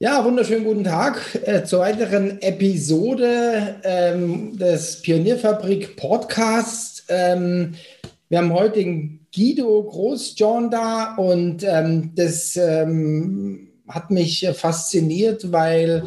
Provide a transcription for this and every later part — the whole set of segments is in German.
Ja, wunderschönen guten Tag äh, zur weiteren Episode ähm, des Pionierfabrik Podcasts. Ähm, wir haben heute den Guido Großjohn da und ähm, das ähm, hat mich fasziniert, weil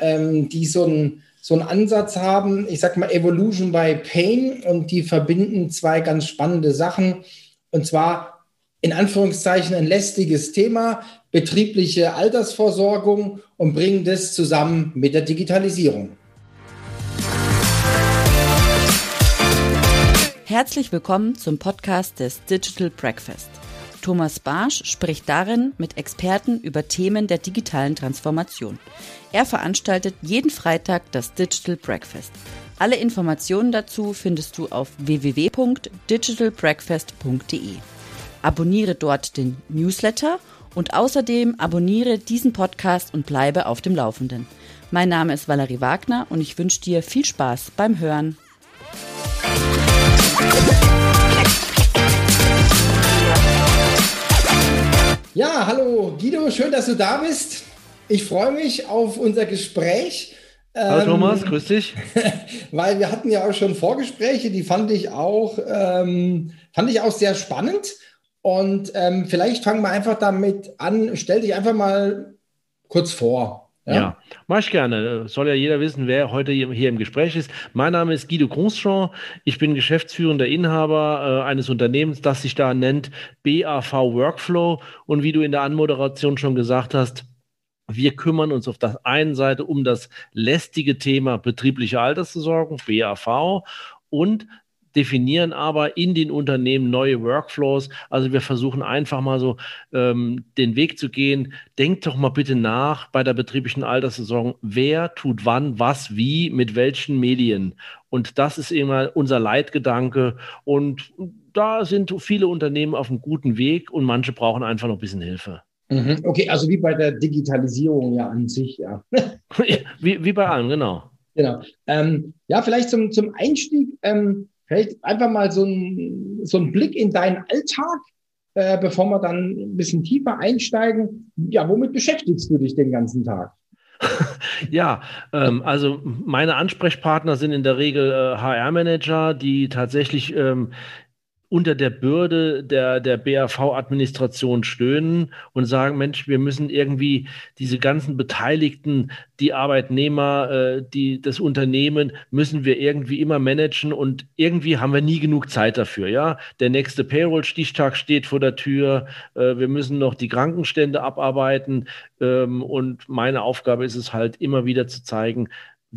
ähm, die so einen so einen Ansatz haben, ich sag mal Evolution by Pain und die verbinden zwei ganz spannende Sachen. Und zwar in Anführungszeichen ein lästiges Thema, betriebliche Altersvorsorgung und bringen das zusammen mit der Digitalisierung. Herzlich willkommen zum Podcast des Digital Breakfast. Thomas Barsch spricht darin mit Experten über Themen der digitalen Transformation. Er veranstaltet jeden Freitag das Digital Breakfast. Alle Informationen dazu findest du auf www.digitalbreakfast.de. Abonniere dort den Newsletter und außerdem abonniere diesen Podcast und bleibe auf dem Laufenden. Mein Name ist Valerie Wagner und ich wünsche dir viel Spaß beim Hören. Ja, hallo Guido, schön, dass du da bist. Ich freue mich auf unser Gespräch. Hallo ähm, Thomas, grüß dich. Weil wir hatten ja auch schon Vorgespräche, die fand ich auch, ähm, fand ich auch sehr spannend. Und ähm, vielleicht fangen wir einfach damit an. Stell dich einfach mal kurz vor. Ja, ja mach ich gerne. Soll ja jeder wissen, wer heute hier im Gespräch ist. Mein Name ist Guido Grosjean. Ich bin geschäftsführender Inhaber äh, eines Unternehmens, das sich da nennt BAV Workflow. Und wie du in der Anmoderation schon gesagt hast, wir kümmern uns auf der einen Seite um das lästige Thema betriebliche Altersversorgung, BAV, und definieren aber in den Unternehmen neue Workflows. Also wir versuchen einfach mal so ähm, den Weg zu gehen. Denkt doch mal bitte nach bei der betrieblichen Alterssaison, wer tut wann, was, wie, mit welchen Medien. Und das ist immer unser Leitgedanke. Und da sind viele Unternehmen auf einem guten Weg und manche brauchen einfach noch ein bisschen Hilfe. Mhm. Okay, also wie bei der Digitalisierung ja an sich, ja. wie, wie bei allem, genau. Genau. Ähm, ja, vielleicht zum, zum Einstieg. Ähm, Vielleicht einfach mal so ein, so ein Blick in deinen Alltag, äh, bevor wir dann ein bisschen tiefer einsteigen. Ja, womit beschäftigst du dich den ganzen Tag? Ja, ähm, also meine Ansprechpartner sind in der Regel äh, HR-Manager, die tatsächlich ähm, unter der Bürde der, der BAV-Administration stöhnen und sagen, Mensch, wir müssen irgendwie diese ganzen Beteiligten, die Arbeitnehmer, äh, die, das Unternehmen, müssen wir irgendwie immer managen und irgendwie haben wir nie genug Zeit dafür. Ja, Der nächste Payroll-Stichtag steht vor der Tür, äh, wir müssen noch die Krankenstände abarbeiten ähm, und meine Aufgabe ist es halt immer wieder zu zeigen,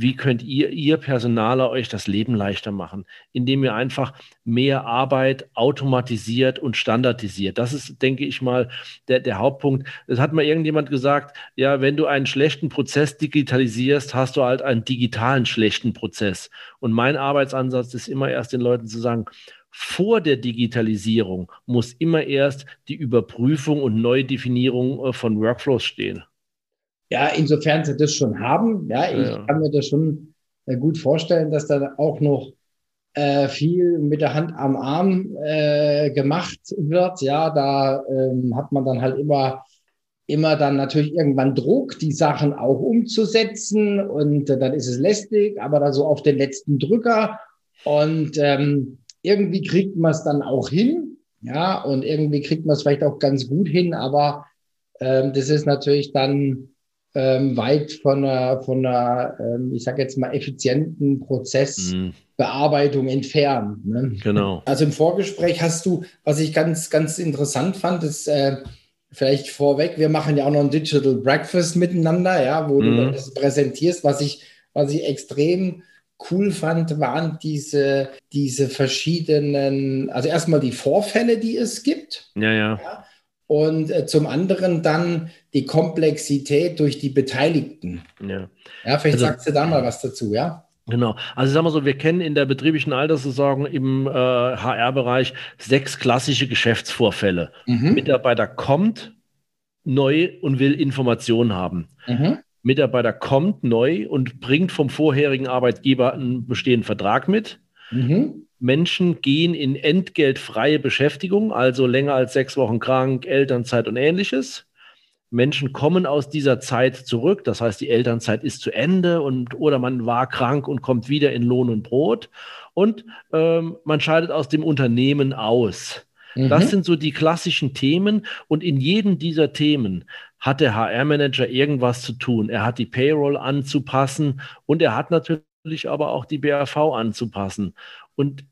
wie könnt ihr, ihr Personaler euch das Leben leichter machen, indem ihr einfach mehr Arbeit automatisiert und standardisiert. Das ist, denke ich mal, der, der Hauptpunkt. Es hat mal irgendjemand gesagt, ja, wenn du einen schlechten Prozess digitalisierst, hast du halt einen digitalen schlechten Prozess. Und mein Arbeitsansatz ist immer erst den Leuten zu sagen, vor der Digitalisierung muss immer erst die Überprüfung und Neudefinierung äh, von Workflows stehen. Ja, insofern sie das schon haben. Ja, ich ja. kann mir das schon äh, gut vorstellen, dass da auch noch äh, viel mit der Hand am Arm äh, gemacht wird. Ja, da ähm, hat man dann halt immer immer dann natürlich irgendwann Druck, die Sachen auch umzusetzen und äh, dann ist es lästig, aber da so auf den letzten Drücker und ähm, irgendwie kriegt man es dann auch hin, ja, und irgendwie kriegt man es vielleicht auch ganz gut hin, aber ähm, das ist natürlich dann ähm, weit von einer, von einer ähm, ich sage jetzt mal, effizienten Prozessbearbeitung mhm. entfernt. Ne? Genau. Also im Vorgespräch hast du, was ich ganz, ganz interessant fand, ist äh, vielleicht vorweg, wir machen ja auch noch ein Digital Breakfast miteinander, ja, wo mhm. du das präsentierst, was ich, was ich extrem cool fand, waren diese, diese verschiedenen, also erstmal die Vorfälle, die es gibt. Ja, ja. ja und äh, zum anderen dann die Komplexität durch die Beteiligten. Ja, ja vielleicht also, sagst du da mal was dazu, ja? Genau. Also sagen wir so, wir kennen in der betrieblichen Altersversorgung im äh, HR-Bereich sechs klassische Geschäftsvorfälle. Mhm. Mitarbeiter kommt neu und will Informationen haben. Mhm. Mitarbeiter kommt neu und bringt vom vorherigen Arbeitgeber einen bestehenden Vertrag mit. Mhm. Menschen gehen in entgeltfreie Beschäftigung, also länger als sechs Wochen krank, Elternzeit und ähnliches. Menschen kommen aus dieser Zeit zurück, das heißt, die Elternzeit ist zu Ende und oder man war krank und kommt wieder in Lohn und Brot und ähm, man scheidet aus dem Unternehmen aus. Mhm. Das sind so die klassischen Themen und in jedem dieser Themen hat der HR-Manager irgendwas zu tun. Er hat die Payroll anzupassen und er hat natürlich aber auch die BAV anzupassen. Und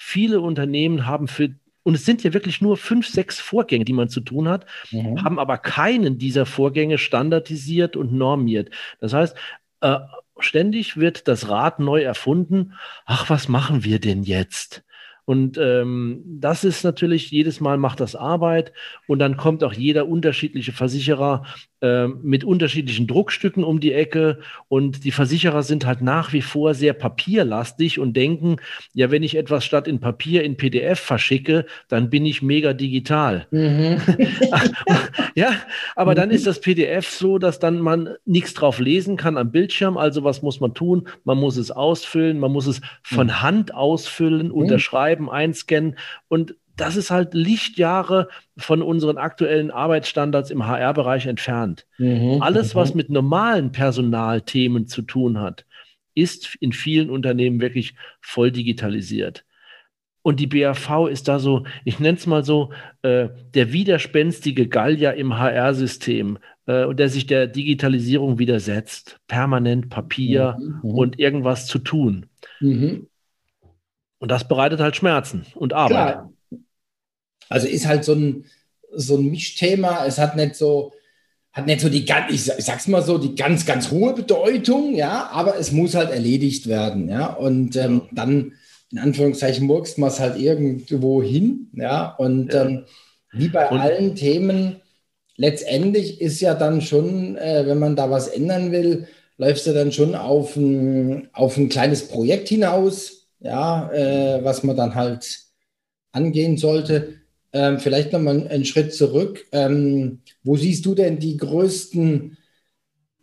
viele Unternehmen haben für und es sind ja wirklich nur fünf, sechs Vorgänge, die man zu tun hat, mhm. haben aber keinen dieser Vorgänge standardisiert und normiert. Das heißt, äh, ständig wird das Rad neu erfunden. Ach, was machen wir denn jetzt? Und ähm, das ist natürlich, jedes Mal macht das Arbeit und dann kommt auch jeder unterschiedliche Versicherer äh, mit unterschiedlichen Druckstücken um die Ecke und die Versicherer sind halt nach wie vor sehr papierlastig und denken, ja, wenn ich etwas statt in Papier in PDF verschicke, dann bin ich mega digital. Mhm. ja, aber dann ist das PDF so, dass dann man nichts drauf lesen kann am Bildschirm. Also was muss man tun? Man muss es ausfüllen, man muss es von mhm. Hand ausfüllen, mhm. unterschreiben, einscannen und das ist halt Lichtjahre von unseren aktuellen Arbeitsstandards im HR-Bereich entfernt. Mhm, Alles, was mhm. mit normalen Personalthemen zu tun hat, ist in vielen Unternehmen wirklich voll digitalisiert. Und die BAV ist da so, ich nenne es mal so, äh, der widerspenstige Gallier im HR-System, äh, der sich der Digitalisierung widersetzt. Permanent Papier mhm, mhm. und irgendwas zu tun. Mhm. Und das bereitet halt Schmerzen und Arbeit. Klar. Also ist halt so ein, so ein Mischthema. Es hat nicht so, hat nicht so die ganz, ich, sag's mal so, die ganz, ganz hohe Bedeutung, ja, aber es muss halt erledigt werden, ja. Und ähm, dann, in Anführungszeichen, murkst man es halt irgendwo hin, ja. Und ja. Ähm, wie bei und, allen Themen, letztendlich ist ja dann schon, äh, wenn man da was ändern will, läufst du dann schon auf ein, auf ein kleines Projekt hinaus, ja, äh, was man dann halt angehen sollte. Ähm, vielleicht nochmal einen Schritt zurück. Ähm, wo siehst du denn die größten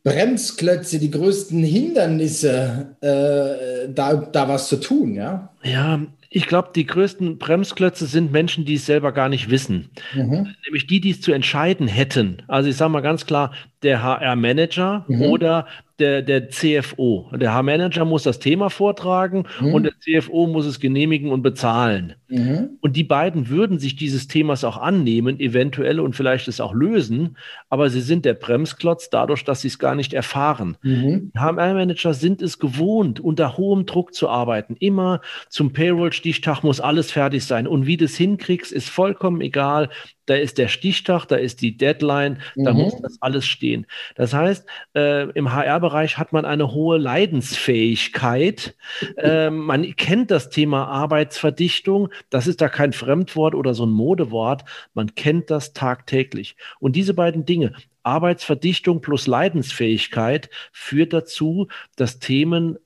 Bremsklötze, die größten Hindernisse, äh, da, da was zu tun? Ja, ja ich glaube, die größten Bremsklötze sind Menschen, die es selber gar nicht wissen. Mhm. Nämlich die, die es zu entscheiden hätten. Also ich sage mal ganz klar, der HR-Manager mhm. oder der, der CFO. Der H-Manager muss das Thema vortragen mhm. und der CFO muss es genehmigen und bezahlen. Mhm. Und die beiden würden sich dieses Themas auch annehmen, eventuell und vielleicht es auch lösen, aber sie sind der Bremsklotz dadurch, dass sie es gar nicht erfahren. Mhm. HR-Manager sind es gewohnt, unter hohem Druck zu arbeiten. Immer zum Payroll-Stichtag muss alles fertig sein. Und wie du es hinkriegst, ist vollkommen egal da ist der Stichtag, da ist die Deadline, da mhm. muss das alles stehen. Das heißt, äh, im HR-Bereich hat man eine hohe Leidensfähigkeit. äh, man kennt das Thema Arbeitsverdichtung. Das ist da kein Fremdwort oder so ein Modewort. Man kennt das tagtäglich. Und diese beiden Dinge, Arbeitsverdichtung plus Leidensfähigkeit, führt dazu, dass Themen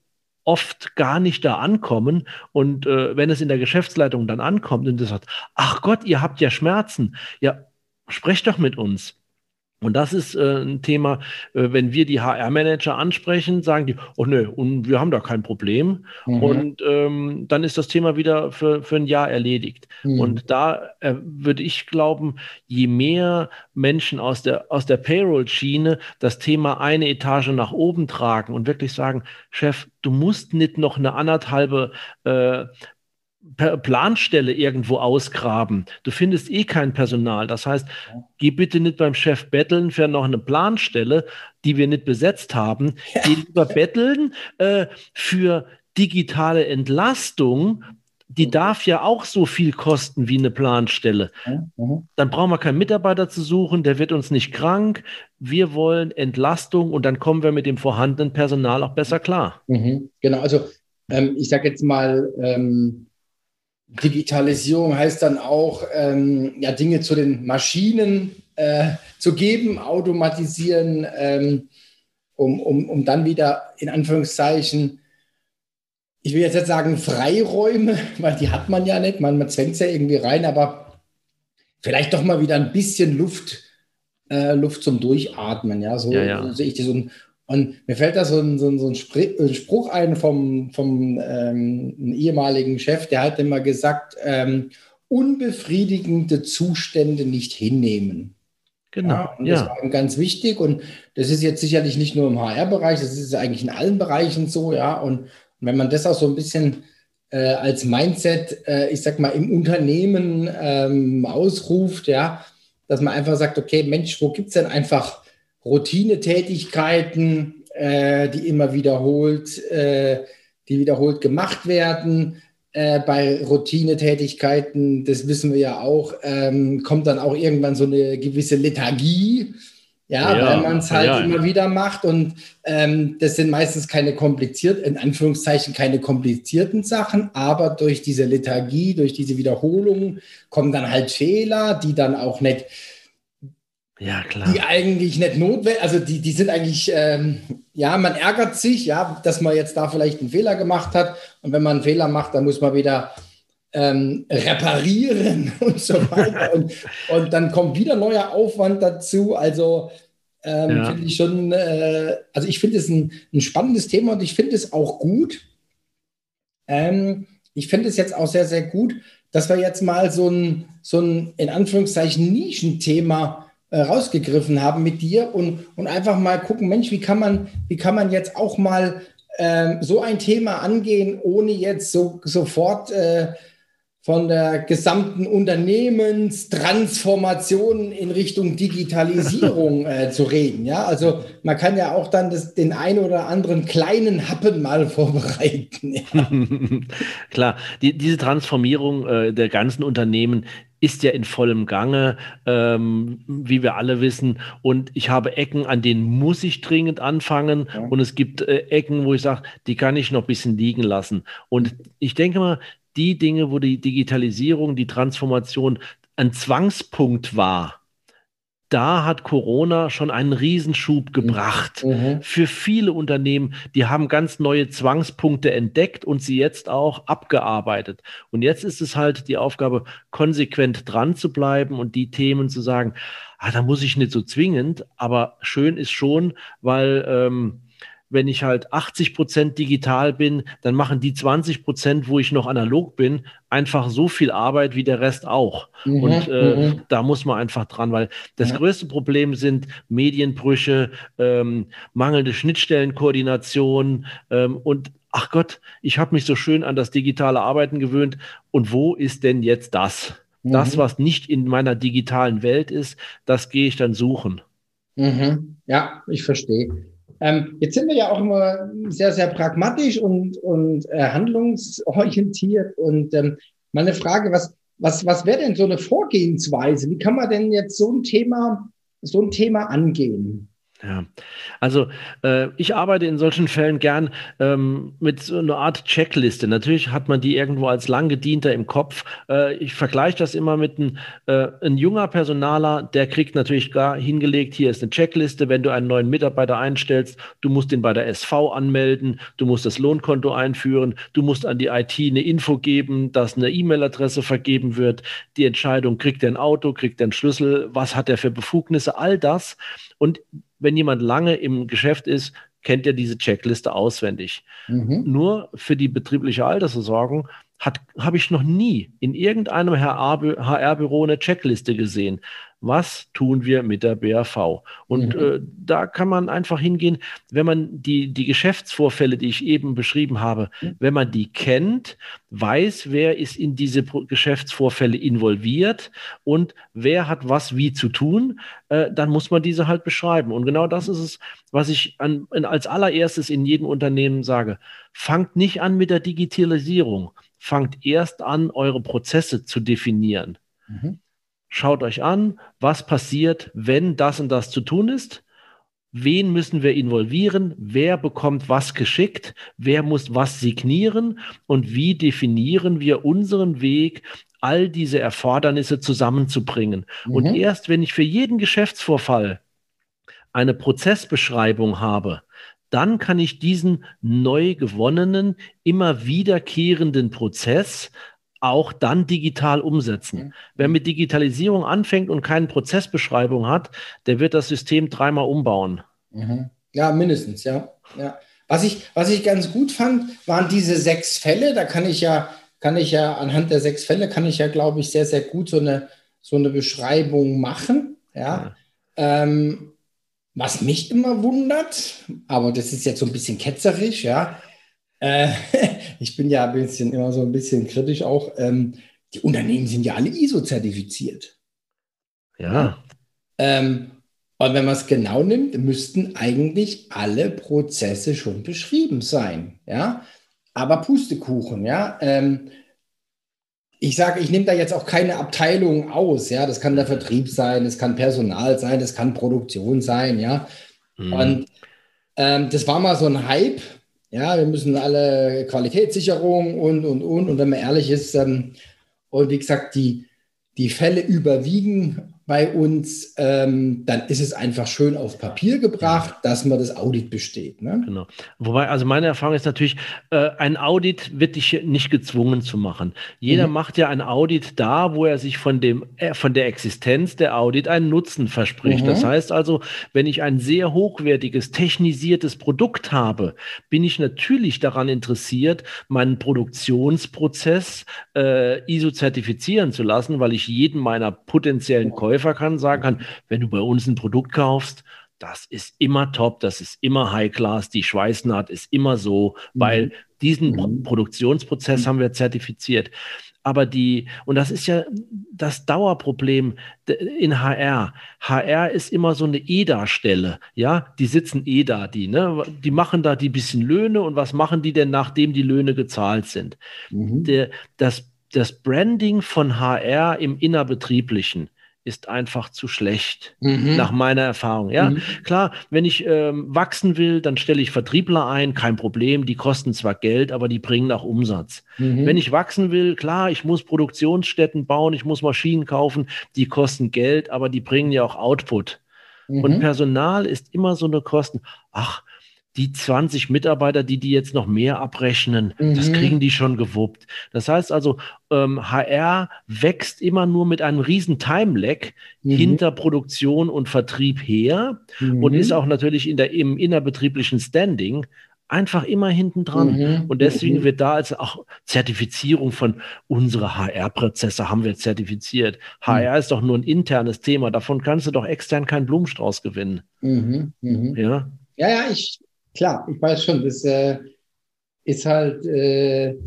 oft gar nicht da ankommen. Und äh, wenn es in der Geschäftsleitung dann ankommt und das sagt, ach Gott, ihr habt ja Schmerzen, ja, sprecht doch mit uns. Und das ist äh, ein Thema, äh, wenn wir die HR-Manager ansprechen, sagen die, oh nö, und wir haben da kein Problem. Mhm. Und ähm, dann ist das Thema wieder für, für ein Jahr erledigt. Mhm. Und da äh, würde ich glauben, je mehr Menschen aus der, aus der Payroll-Schiene das Thema eine Etage nach oben tragen und wirklich sagen, Chef, du musst nicht noch eine anderthalbe äh, Planstelle irgendwo ausgraben. Du findest eh kein Personal. Das heißt, geh bitte nicht beim Chef betteln für noch eine Planstelle, die wir nicht besetzt haben. Ja. Geh lieber betteln äh, für digitale Entlastung. Die mhm. darf ja auch so viel kosten wie eine Planstelle. Mhm. Dann brauchen wir keinen Mitarbeiter zu suchen, der wird uns nicht krank. Wir wollen Entlastung und dann kommen wir mit dem vorhandenen Personal auch besser klar. Mhm. Genau, also ähm, ich sage jetzt mal, ähm, Digitalisierung heißt dann auch, ähm, ja, Dinge zu den Maschinen äh, zu geben, automatisieren, ähm, um, um, um dann wieder in Anführungszeichen, ich will jetzt nicht sagen Freiräume, weil die hat man ja nicht, man, man zwängt es ja irgendwie rein, aber vielleicht doch mal wieder ein bisschen Luft, äh, Luft zum Durchatmen, ja, so, ja, ja. so sehe ich das. Und, und mir fällt da so ein, so ein, so ein Spruch ein vom, vom ähm, ehemaligen Chef, der hat immer gesagt, ähm, unbefriedigende Zustände nicht hinnehmen. Genau. Ja, und das ja. war ganz wichtig. Und das ist jetzt sicherlich nicht nur im HR-Bereich, das ist eigentlich in allen Bereichen so, ja. Und, wenn man das auch so ein bisschen äh, als Mindset, äh, ich sag mal, im Unternehmen ähm, ausruft, ja, dass man einfach sagt, okay, Mensch, wo gibt es denn einfach Routinetätigkeiten, äh, die immer wiederholt, äh, die wiederholt gemacht werden? Äh, bei Routinetätigkeiten, das wissen wir ja auch, ähm, kommt dann auch irgendwann so eine gewisse Lethargie. Ja, ja weil man es halt ja, immer wieder macht und ähm, das sind meistens keine komplizierten, in Anführungszeichen keine komplizierten Sachen, aber durch diese Lethargie, durch diese Wiederholung kommen dann halt Fehler, die dann auch nicht, ja klar, die eigentlich nicht notwendig, also die, die sind eigentlich, ähm, ja, man ärgert sich, ja, dass man jetzt da vielleicht einen Fehler gemacht hat und wenn man einen Fehler macht, dann muss man wieder ähm, reparieren und so weiter. und, und dann kommt wieder neuer Aufwand dazu. Also ähm, ja. finde ich schon, äh, also ich finde es ein, ein, spannendes Thema und ich finde es auch gut. Ähm, ich finde es jetzt auch sehr, sehr gut, dass wir jetzt mal so ein, so ein in Anführungszeichen Nischenthema äh, rausgegriffen haben mit dir und, und einfach mal gucken, Mensch, wie kann man, wie kann man jetzt auch mal ähm, so ein Thema angehen, ohne jetzt so sofort äh, von der gesamten Unternehmenstransformation in Richtung Digitalisierung äh, zu reden. Ja, also man kann ja auch dann das, den einen oder anderen kleinen Happen mal vorbereiten. Ja. Klar, die, diese Transformierung äh, der ganzen Unternehmen ist ja in vollem Gange, ähm, wie wir alle wissen. Und ich habe Ecken, an denen muss ich dringend anfangen. Ja. Und es gibt äh, Ecken, wo ich sage, die kann ich noch ein bisschen liegen lassen. Und ich denke mal, die Dinge, wo die Digitalisierung, die Transformation ein Zwangspunkt war, da hat Corona schon einen Riesenschub gebracht mhm. mhm. für viele Unternehmen. Die haben ganz neue Zwangspunkte entdeckt und sie jetzt auch abgearbeitet. Und jetzt ist es halt die Aufgabe, konsequent dran zu bleiben und die Themen zu sagen, ah, da muss ich nicht so zwingend, aber schön ist schon, weil ähm, wenn ich halt 80 Prozent digital bin, dann machen die 20 Prozent, wo ich noch analog bin, einfach so viel Arbeit wie der Rest auch. Mhm, und äh, mhm. da muss man einfach dran, weil das ja. größte Problem sind Medienbrüche, ähm, mangelnde Schnittstellenkoordination ähm, und ach Gott, ich habe mich so schön an das digitale Arbeiten gewöhnt. Und wo ist denn jetzt das? Mhm. Das, was nicht in meiner digitalen Welt ist, das gehe ich dann suchen. Mhm. Ja, ich verstehe. Ähm, jetzt sind wir ja auch immer sehr, sehr pragmatisch und, und äh, handlungsorientiert. Und ähm, meine Frage, was, was, was wäre denn so eine Vorgehensweise? Wie kann man denn jetzt so ein Thema, so ein Thema angehen? Ja, also äh, ich arbeite in solchen Fällen gern ähm, mit so einer Art Checkliste. Natürlich hat man die irgendwo als langgedienter im Kopf. Äh, ich vergleiche das immer mit ein, äh, ein junger Personaler, der kriegt natürlich gar hingelegt, hier ist eine Checkliste, wenn du einen neuen Mitarbeiter einstellst, du musst ihn bei der SV anmelden, du musst das Lohnkonto einführen, du musst an die IT eine Info geben, dass eine E-Mail-Adresse vergeben wird, die Entscheidung, kriegt er ein Auto, kriegt er einen Schlüssel, was hat er für Befugnisse, all das. Und wenn jemand lange im Geschäft ist, kennt er diese Checkliste auswendig. Mhm. Nur für die betriebliche Altersversorgung habe ich noch nie in irgendeinem HR-Büro eine Checkliste gesehen was tun wir mit der BAV? Und mhm. äh, da kann man einfach hingehen, wenn man die, die Geschäftsvorfälle, die ich eben beschrieben habe, mhm. wenn man die kennt, weiß, wer ist in diese Geschäftsvorfälle involviert und wer hat was wie zu tun, äh, dann muss man diese halt beschreiben. Und genau das ist es, was ich an, als allererstes in jedem Unternehmen sage. Fangt nicht an mit der Digitalisierung. Fangt erst an, eure Prozesse zu definieren. Mhm. Schaut euch an, was passiert, wenn das und das zu tun ist. Wen müssen wir involvieren? Wer bekommt was geschickt? Wer muss was signieren? Und wie definieren wir unseren Weg, all diese Erfordernisse zusammenzubringen? Mhm. Und erst wenn ich für jeden Geschäftsvorfall eine Prozessbeschreibung habe, dann kann ich diesen neu gewonnenen, immer wiederkehrenden Prozess auch dann digital umsetzen. Mhm. Wer mit Digitalisierung anfängt und keine Prozessbeschreibung hat, der wird das System dreimal umbauen. Mhm. Ja, mindestens, ja. ja. Was, ich, was ich ganz gut fand, waren diese sechs Fälle. Da kann ich ja, kann ich ja anhand der sechs Fälle, kann ich ja, glaube ich, sehr, sehr gut so eine, so eine Beschreibung machen. Ja. ja. Ähm, was mich immer wundert, aber das ist jetzt so ein bisschen ketzerisch, ja. Äh, ich bin ja ein bisschen immer so ein bisschen kritisch auch. Ähm, die Unternehmen sind ja alle ISO-zertifiziert. Ja. Ähm, und wenn man es genau nimmt, müssten eigentlich alle Prozesse schon beschrieben sein. Ja, aber Pustekuchen. Ja, ähm, ich sage, ich nehme da jetzt auch keine Abteilung aus. Ja, das kann der Vertrieb sein, das kann Personal sein, das kann Produktion sein. Ja, mhm. und ähm, das war mal so ein Hype. Ja, wir müssen alle Qualitätssicherung und und und. Und wenn man ehrlich ist, ähm, und wie gesagt, die die Fälle überwiegen bei uns, ähm, dann ist es einfach schön auf Papier gebracht, dass man das Audit besteht. Ne? Genau. Wobei, also meine Erfahrung ist natürlich, äh, ein Audit wird dich nicht gezwungen zu machen. Jeder mhm. macht ja ein Audit da, wo er sich von, dem, äh, von der Existenz der Audit einen Nutzen verspricht. Mhm. Das heißt also, wenn ich ein sehr hochwertiges, technisiertes Produkt habe, bin ich natürlich daran interessiert, meinen Produktionsprozess äh, ISO zertifizieren zu lassen, weil ich jeden meiner potenziellen Käufer Käufer kann, sagen kann, wenn du bei uns ein Produkt kaufst, das ist immer top, das ist immer High Class, die Schweißnaht ist immer so, mhm. weil diesen mhm. Produktionsprozess haben wir zertifiziert. Aber die, und das ist ja das Dauerproblem in HR. HR ist immer so eine EDA-Stelle, ja, die sitzen EDA, die, ne, die machen da die bisschen Löhne und was machen die denn, nachdem die Löhne gezahlt sind? Mhm. Der, das, das Branding von HR im Innerbetrieblichen ist einfach zu schlecht, mhm. nach meiner Erfahrung. Ja, mhm. klar, wenn ich ähm, wachsen will, dann stelle ich Vertriebler ein, kein Problem. Die kosten zwar Geld, aber die bringen auch Umsatz. Mhm. Wenn ich wachsen will, klar, ich muss Produktionsstätten bauen, ich muss Maschinen kaufen, die kosten Geld, aber die bringen ja auch Output. Und mhm. Personal ist immer so eine Kosten. Ach, die 20 Mitarbeiter, die die jetzt noch mehr abrechnen, mhm. das kriegen die schon gewuppt. Das heißt also, ähm, HR wächst immer nur mit einem riesen Time-Lag mhm. hinter Produktion und Vertrieb her mhm. und ist auch natürlich in der, im innerbetrieblichen Standing einfach immer hinten dran. Mhm. Und deswegen mhm. wird da als auch Zertifizierung von unsere HR-Prozesse haben wir zertifiziert. HR mhm. ist doch nur ein internes Thema. Davon kannst du doch extern keinen Blumenstrauß gewinnen. Mhm. Mhm. Ja. Ja, ja, ich, klar, ich weiß schon, das äh, ist halt äh,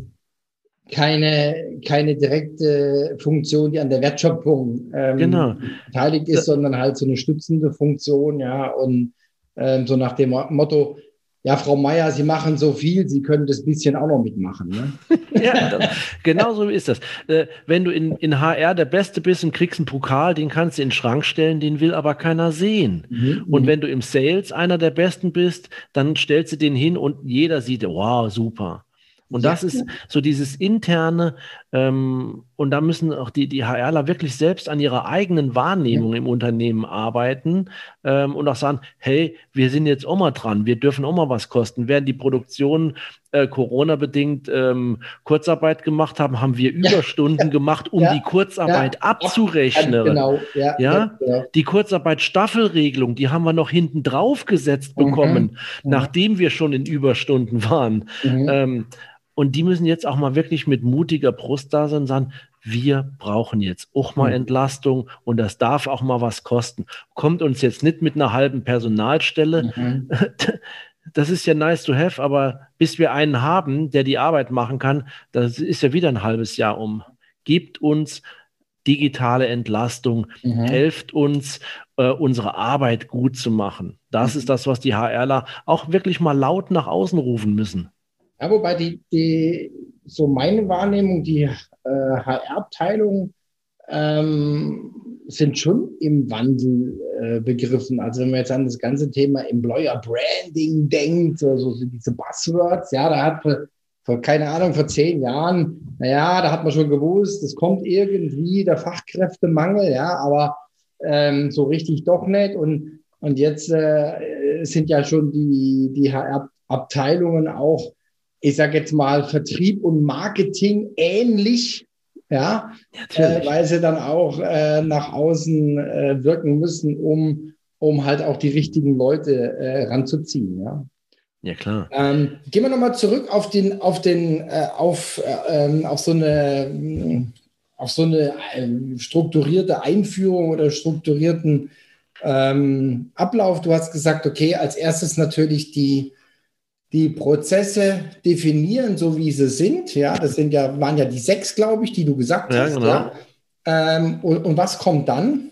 keine, keine direkte Funktion, die an der Wertschöpfung ähm, genau. beteiligt ist, sondern halt so eine stützende Funktion, ja, und ähm, so nach dem Motto, ja, Frau Meier, Sie machen so viel, Sie können das bisschen auch noch mitmachen. Ne? ja, das, genau so ist das. Äh, wenn du in, in HR der Beste bist und kriegst einen Pokal, den kannst du in den Schrank stellen, den will aber keiner sehen. Mhm, und mhm. wenn du im Sales einer der Besten bist, dann stellst du den hin und jeder sieht, wow, super. Und das ist so dieses interne, ähm, und da müssen auch die, die HRler wirklich selbst an ihrer eigenen Wahrnehmung ja. im Unternehmen arbeiten ähm, und auch sagen, hey, wir sind jetzt auch mal dran, wir dürfen auch mal was kosten. Während die Produktion äh, Corona-bedingt ähm, Kurzarbeit gemacht haben, haben wir Überstunden ja. gemacht, um ja. die Kurzarbeit abzurechnen. Genau. Ja, genau. Die Kurzarbeit-Staffelregelung, die haben wir noch hinten drauf gesetzt mhm. bekommen, mhm. nachdem wir schon in Überstunden waren. Mhm. Und die müssen jetzt auch mal wirklich mit mutiger Brust da sein und sagen, wir brauchen jetzt auch mal. Entlastung und das darf auch mal was kosten. Kommt uns jetzt nicht mit einer halben Personalstelle. Mhm. Das ist ja nice to have, aber bis wir einen haben, der die Arbeit machen kann, das ist ja wieder ein halbes Jahr um. Gibt uns digitale Entlastung, mhm. helft uns, äh, unsere Arbeit gut zu machen. Das mhm. ist das, was die HRler auch wirklich mal laut nach außen rufen müssen. Ja, wobei die, die, so meine Wahrnehmung, die äh, HR-Abteilungen ähm, sind schon im Wandel äh, begriffen. Also wenn man jetzt an das ganze Thema Employer Branding denkt, so, so diese Buzzwords, ja, da hat vor, vor, keine Ahnung, vor zehn Jahren, naja, da hat man schon gewusst, es kommt irgendwie der Fachkräftemangel, ja, aber ähm, so richtig doch nicht. Und, und jetzt äh, sind ja schon die, die HR-Abteilungen auch ich sage jetzt mal, Vertrieb und Marketing ähnlich, ja, äh, weil sie dann auch äh, nach außen äh, wirken müssen, um, um halt auch die richtigen Leute äh, ranzuziehen, ja. Ja, klar. Ähm, gehen wir nochmal zurück auf den, auf den, äh, auf, äh, ähm, auf so eine, auf so eine äh, strukturierte Einführung oder strukturierten ähm, Ablauf? Du hast gesagt, okay, als erstes natürlich die, die Prozesse definieren, so wie sie sind. Ja, das sind ja, waren ja die sechs, glaube ich, die du gesagt ja, hast. Genau. Ja. Ähm, und, und was kommt dann?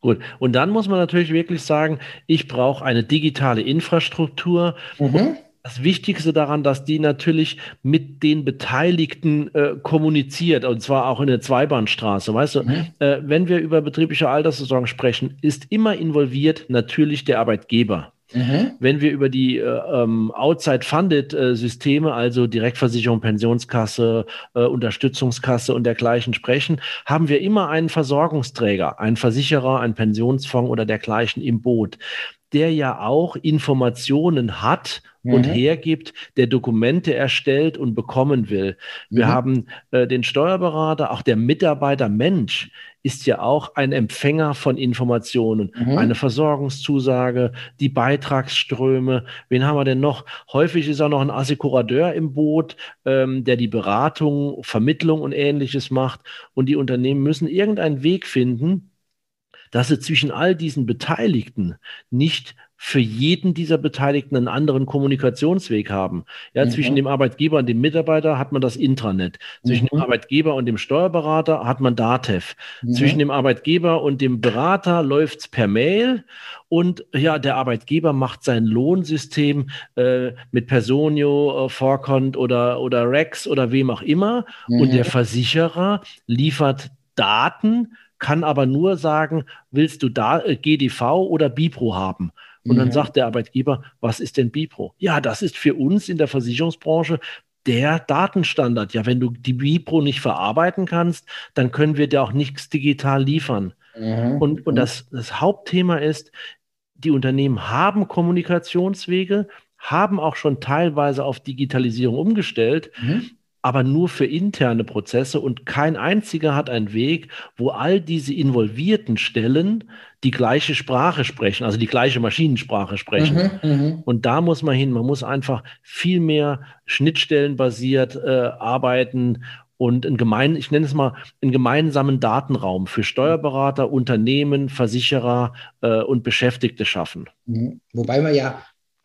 Gut, und dann muss man natürlich wirklich sagen, ich brauche eine digitale Infrastruktur. Mhm. Das Wichtigste daran, dass die natürlich mit den Beteiligten äh, kommuniziert, und zwar auch in der Zweibahnstraße. Weißt du, mhm. äh, wenn wir über betriebliche Altersversorgung sprechen, ist immer involviert natürlich der Arbeitgeber. Mhm. Wenn wir über die äh, ähm, Outside-Funded-Systeme, also Direktversicherung, Pensionskasse, äh, Unterstützungskasse und dergleichen sprechen, haben wir immer einen Versorgungsträger, einen Versicherer, einen Pensionsfonds oder dergleichen im Boot, der ja auch Informationen hat und mhm. hergibt, der Dokumente erstellt und bekommen will. Wir mhm. haben äh, den Steuerberater, auch der Mitarbeiter Mensch ist ja auch ein Empfänger von Informationen, mhm. eine Versorgungszusage, die Beitragsströme. Wen haben wir denn noch? Häufig ist auch noch ein Assekurateur im Boot, ähm, der die Beratung, Vermittlung und ähnliches macht. Und die Unternehmen müssen irgendeinen Weg finden, dass sie zwischen all diesen Beteiligten nicht für jeden dieser Beteiligten einen anderen Kommunikationsweg haben. Ja, mhm. zwischen dem Arbeitgeber und dem Mitarbeiter hat man das Intranet. Zwischen mhm. dem Arbeitgeber und dem Steuerberater hat man Datev. Mhm. Zwischen dem Arbeitgeber und dem Berater läuft es per Mail und ja, der Arbeitgeber macht sein Lohnsystem äh, mit Personio, äh, Forcont oder, oder Rex oder wem auch immer. Und der mhm. Versicherer liefert Daten, kann aber nur sagen, willst du da äh, GDV oder Bipro haben? Und dann mhm. sagt der Arbeitgeber, was ist denn Bipro? Ja, das ist für uns in der Versicherungsbranche der Datenstandard. Ja, wenn du die Bipro nicht verarbeiten kannst, dann können wir dir auch nichts digital liefern. Mhm. Und, und das, das Hauptthema ist, die Unternehmen haben Kommunikationswege, haben auch schon teilweise auf Digitalisierung umgestellt, mhm aber nur für interne Prozesse und kein einziger hat einen Weg, wo all diese involvierten Stellen die gleiche Sprache sprechen, also die gleiche Maschinensprache sprechen. Mhm, mhm. und da muss man hin, man muss einfach viel mehr schnittstellenbasiert äh, arbeiten und einen gemein, ich nenne es mal, einen gemeinsamen Datenraum für Steuerberater, Unternehmen, Versicherer äh, und Beschäftigte schaffen. Mhm. Wobei man ja,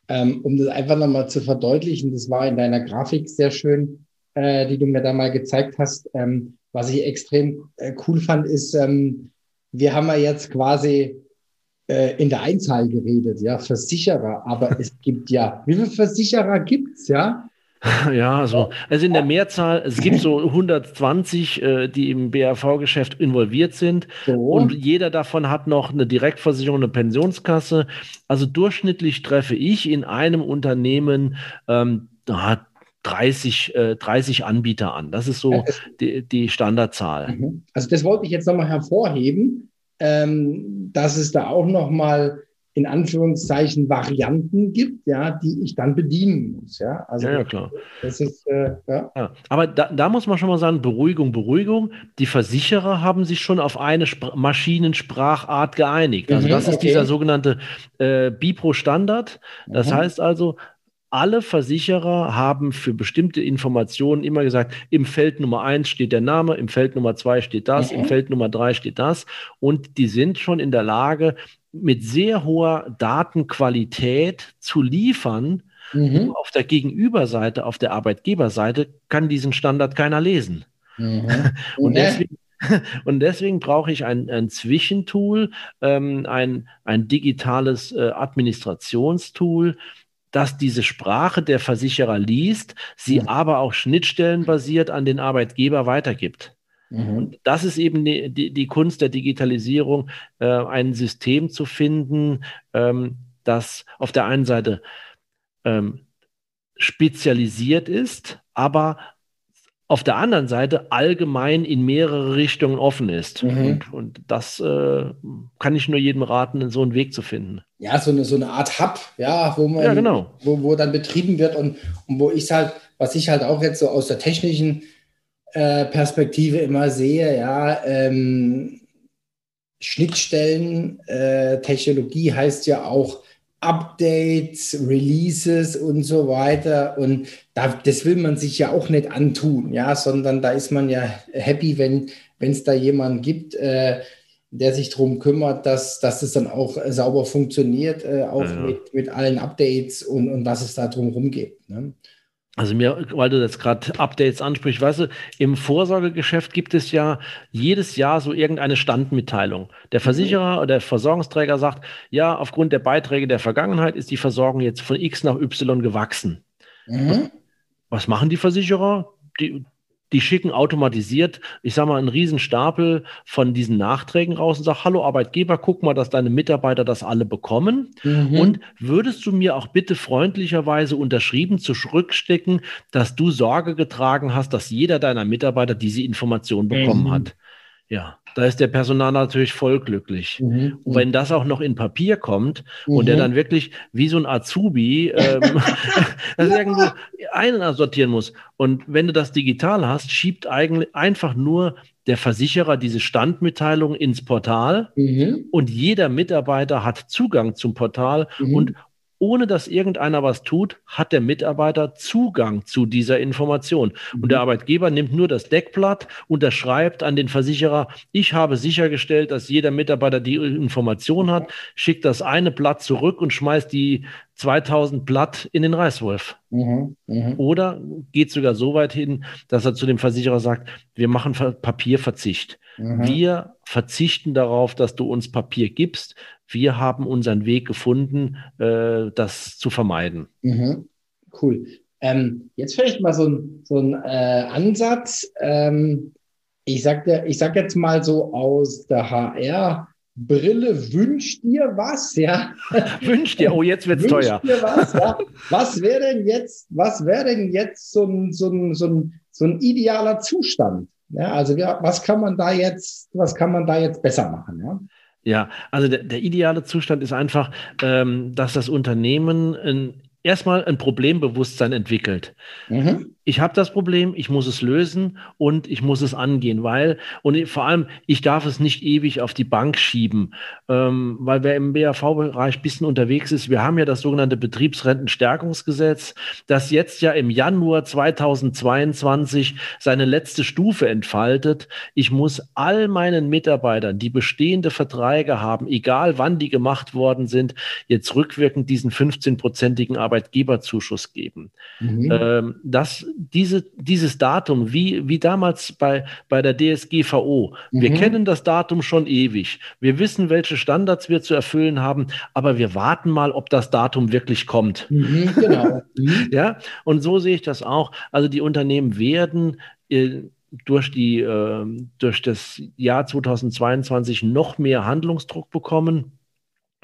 ähm, um das einfach nochmal zu verdeutlichen, das war in deiner Grafik sehr schön, äh, die du mir da mal gezeigt hast. Ähm, was ich extrem äh, cool fand, ist, ähm, wir haben ja jetzt quasi äh, in der Einzahl geredet, ja, Versicherer, aber es gibt ja, wie viele Versicherer gibt's ja? Ja, so. Also in der Mehrzahl, es gibt so 120, äh, die im BAV-Geschäft involviert sind. So. Und jeder davon hat noch eine Direktversicherung, eine Pensionskasse. Also durchschnittlich treffe ich in einem Unternehmen ähm, 30, äh, 30 Anbieter an. Das ist so die, die Standardzahl. Mhm. Also das wollte ich jetzt nochmal hervorheben, ähm, dass es da auch nochmal in Anführungszeichen Varianten gibt, ja, die ich dann bedienen muss. Ja, also ja, ja klar. Das ist, äh, ja. ja. Aber da, da, muss man schon mal sagen, Beruhigung, Beruhigung. Die Versicherer haben sich schon auf eine Sp Maschinensprachart geeinigt. Also mhm, das ist okay. dieser sogenannte äh, Bipro-Standard. Das mhm. heißt also, alle Versicherer haben für bestimmte Informationen immer gesagt, im Feld Nummer eins steht der Name, im Feld Nummer zwei steht das, mhm. im Feld Nummer drei steht das. Und die sind schon in der Lage, mit sehr hoher Datenqualität zu liefern. Mhm. Auf der Gegenüberseite, auf der Arbeitgeberseite kann diesen Standard keiner lesen. Mhm. Und deswegen und deswegen brauche ich ein, ein Zwischentool, ähm, ein, ein digitales äh, Administrationstool, dass diese Sprache der Versicherer liest, sie mhm. aber auch schnittstellenbasiert an den Arbeitgeber weitergibt. Mhm. Und das ist eben die, die, die Kunst der Digitalisierung, äh, ein System zu finden, ähm, das auf der einen Seite ähm, spezialisiert ist, aber auf der anderen Seite allgemein in mehrere Richtungen offen ist. Mhm. Und, und, das äh, kann ich nur jedem raten, so einen Weg zu finden. Ja, so eine, so eine Art Hub, ja, wo man, ja, genau. wo, wo dann betrieben wird und, und wo ich halt, was ich halt auch jetzt so aus der technischen äh, Perspektive immer sehe, ja, ähm, Schnittstellen, äh, Technologie heißt ja auch Updates, Releases und so weiter. Und da, das will man sich ja auch nicht antun, ja, sondern da ist man ja happy, wenn es da jemanden gibt, äh, der sich darum kümmert, dass, dass es dann auch sauber funktioniert, äh, auch ja. mit, mit allen Updates und, und was es da drumherum geht. Ne? Also mir, weil du jetzt gerade Updates ansprichst, weißt du, im Vorsorgegeschäft gibt es ja jedes Jahr so irgendeine Standmitteilung. Der Versicherer oder der Versorgungsträger sagt, ja, aufgrund der Beiträge der Vergangenheit ist die Versorgung jetzt von X nach Y gewachsen. Mhm. Was, was machen die Versicherer? Die, die schicken automatisiert, ich sage mal, einen riesen Stapel von diesen Nachträgen raus und sagen, hallo Arbeitgeber, guck mal, dass deine Mitarbeiter das alle bekommen. Mhm. Und würdest du mir auch bitte freundlicherweise unterschrieben zurückstecken, dass du Sorge getragen hast, dass jeder deiner Mitarbeiter diese Information bekommen mhm. hat? Ja. Da ist der Personal natürlich voll glücklich. Mhm. Und wenn das auch noch in Papier kommt mhm. und der mhm. dann wirklich wie so ein Azubi ähm, das irgendwo einsortieren muss. Und wenn du das digital hast, schiebt eigentlich einfach nur der Versicherer diese Standmitteilung ins Portal mhm. und jeder Mitarbeiter hat Zugang zum Portal mhm. und ohne dass irgendeiner was tut, hat der Mitarbeiter Zugang zu dieser Information. Mhm. Und der Arbeitgeber nimmt nur das Deckblatt, unterschreibt an den Versicherer, ich habe sichergestellt, dass jeder Mitarbeiter die Information hat, schickt das eine Blatt zurück und schmeißt die 2000 Blatt in den Reißwolf. Mhm. Mhm. Oder geht sogar so weit hin, dass er zu dem Versicherer sagt, wir machen Papierverzicht. Mhm. Wir verzichten darauf, dass du uns Papier gibst wir haben unseren Weg gefunden, äh, das zu vermeiden. Mhm. Cool. Ähm, jetzt vielleicht mal so ein, so ein äh, Ansatz. Ähm, ich sage ich sag jetzt mal so aus der HR. Brille wünscht dir was, ja? wünscht dir, oh, jetzt wird's wünscht teuer. Was, ja? was wäre denn jetzt, was wäre denn jetzt so ein, so ein, so ein, so ein idealer Zustand? Ja, also ja, was kann man da jetzt, was kann man da jetzt besser machen? Ja? Ja, also der, der ideale Zustand ist einfach, ähm, dass das Unternehmen ein erstmal ein Problembewusstsein entwickelt. Mhm. Ich habe das Problem, ich muss es lösen und ich muss es angehen, weil, und vor allem, ich darf es nicht ewig auf die Bank schieben, ähm, weil wer im BAV-Bereich ein bisschen unterwegs ist, wir haben ja das sogenannte Betriebsrentenstärkungsgesetz, das jetzt ja im Januar 2022 seine letzte Stufe entfaltet. Ich muss all meinen Mitarbeitern, die bestehende Verträge haben, egal wann die gemacht worden sind, jetzt rückwirkend diesen 15-prozentigen Arbeitgeberzuschuss geben. Mhm. Ähm, das, diese, dieses Datum, wie, wie damals bei, bei der DSGVO, mhm. wir kennen das Datum schon ewig. Wir wissen, welche Standards wir zu erfüllen haben, aber wir warten mal, ob das Datum wirklich kommt. Mhm, genau. Mhm. ja, und so sehe ich das auch. Also die Unternehmen werden äh, durch, die, äh, durch das Jahr 2022 noch mehr Handlungsdruck bekommen.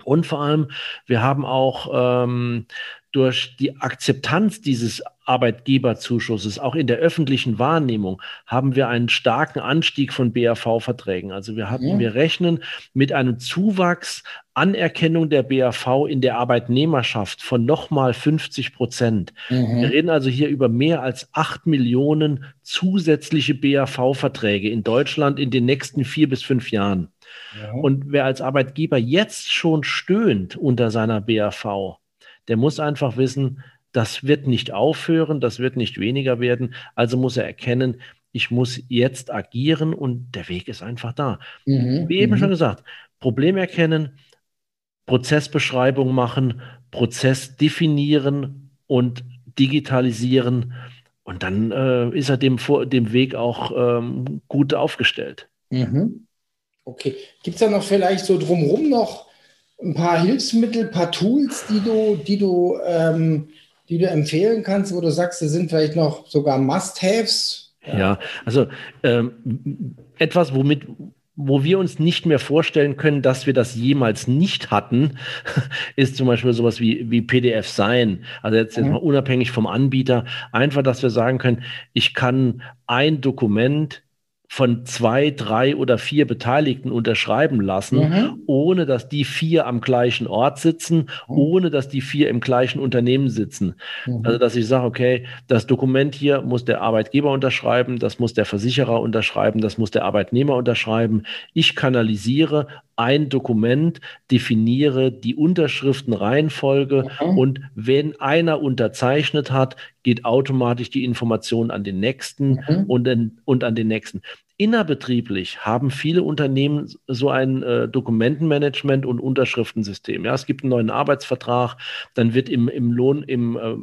Und vor allem, wir haben auch ähm, durch die Akzeptanz dieses Arbeitgeberzuschusses, auch in der öffentlichen Wahrnehmung, haben wir einen starken Anstieg von BAV-Verträgen. Also wir haben, ja. wir rechnen mit einem Zuwachs Anerkennung der BAV in der Arbeitnehmerschaft von nochmal 50 Prozent. Mhm. Wir reden also hier über mehr als acht Millionen zusätzliche BAV-Verträge in Deutschland in den nächsten vier bis fünf Jahren. Ja. Und wer als Arbeitgeber jetzt schon stöhnt unter seiner BAV, der muss einfach wissen, das wird nicht aufhören, das wird nicht weniger werden. Also muss er erkennen, ich muss jetzt agieren und der Weg ist einfach da. Mhm. Wie eben mhm. schon gesagt, Problem erkennen, Prozessbeschreibung machen, Prozess definieren und digitalisieren. Und dann äh, ist er dem, dem Weg auch ähm, gut aufgestellt. Mhm. Okay. Gibt es da noch vielleicht so drumherum noch ein paar Hilfsmittel, ein paar Tools, die du, die du, ähm, die du empfehlen kannst, wo du sagst, das sind vielleicht noch sogar Must-Haves? Ja. ja, also ähm, etwas, womit, wo wir uns nicht mehr vorstellen können, dass wir das jemals nicht hatten, ist zum Beispiel sowas wie, wie PDF sein. Also jetzt, jetzt mhm. mal unabhängig vom Anbieter, einfach, dass wir sagen können, ich kann ein Dokument von zwei, drei oder vier Beteiligten unterschreiben lassen, mhm. ohne dass die vier am gleichen Ort sitzen, mhm. ohne dass die vier im gleichen Unternehmen sitzen. Mhm. Also, dass ich sage, okay, das Dokument hier muss der Arbeitgeber unterschreiben, das muss der Versicherer unterschreiben, das muss der Arbeitnehmer unterschreiben. Ich kanalisiere ein Dokument, definiere die Unterschriftenreihenfolge mhm. und wenn einer unterzeichnet hat, geht automatisch die Information an den nächsten mhm. und, den, und an den nächsten. Innerbetrieblich haben viele Unternehmen so ein äh, Dokumentenmanagement und Unterschriftensystem. Ja, es gibt einen neuen Arbeitsvertrag, dann wird im, im Lohn, im äh,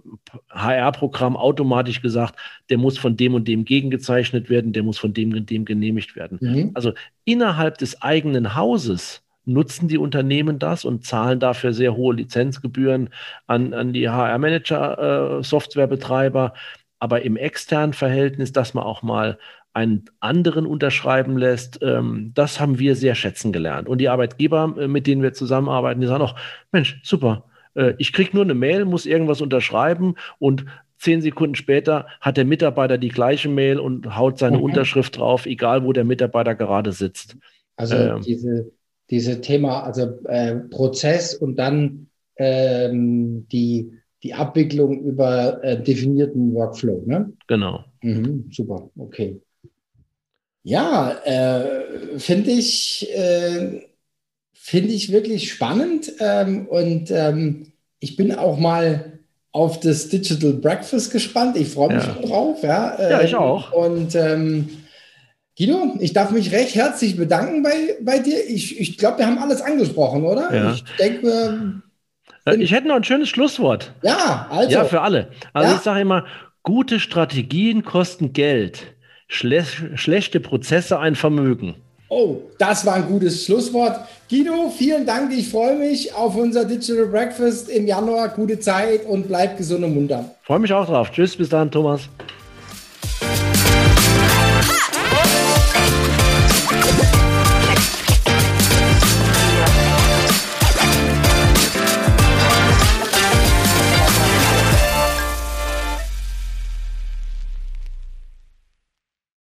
HR-Programm automatisch gesagt, der muss von dem und dem gegengezeichnet werden, der muss von dem und dem genehmigt werden. Mhm. Also innerhalb des eigenen Hauses nutzen die Unternehmen das und zahlen dafür sehr hohe Lizenzgebühren an, an die HR-Manager-Softwarebetreiber. Äh, Aber im externen Verhältnis, dass man auch mal einen anderen unterschreiben lässt, ähm, das haben wir sehr schätzen gelernt. Und die Arbeitgeber, äh, mit denen wir zusammenarbeiten, die sagen auch, Mensch, super, äh, ich kriege nur eine Mail, muss irgendwas unterschreiben und zehn Sekunden später hat der Mitarbeiter die gleiche Mail und haut seine mhm. Unterschrift drauf, egal wo der Mitarbeiter gerade sitzt. Also ähm, diese, diese Thema, also äh, Prozess und dann ähm, die, die Abwicklung über äh, definierten Workflow, ne? Genau. Mhm, super, okay. Ja, äh, finde ich, äh, finde ich wirklich spannend ähm, und ähm, ich bin auch mal auf das Digital Breakfast gespannt. Ich freue mich ja. schon drauf. Ja, äh, ja ich auch. Und ähm, Guido, ich darf mich recht herzlich bedanken bei, bei dir. Ich, ich glaube, wir haben alles angesprochen, oder? Ja. Ich denke, äh, ich hätte noch ein schönes Schlusswort. Ja, also. Ja, für alle. Also ja? ich sage immer, gute Strategien kosten Geld. Schle schlechte Prozesse ein Vermögen. Oh, das war ein gutes Schlusswort. Guido, vielen Dank. Ich freue mich auf unser Digital Breakfast im Januar. Gute Zeit und bleib gesund und munter. Freue mich auch drauf. Tschüss, bis dann, Thomas.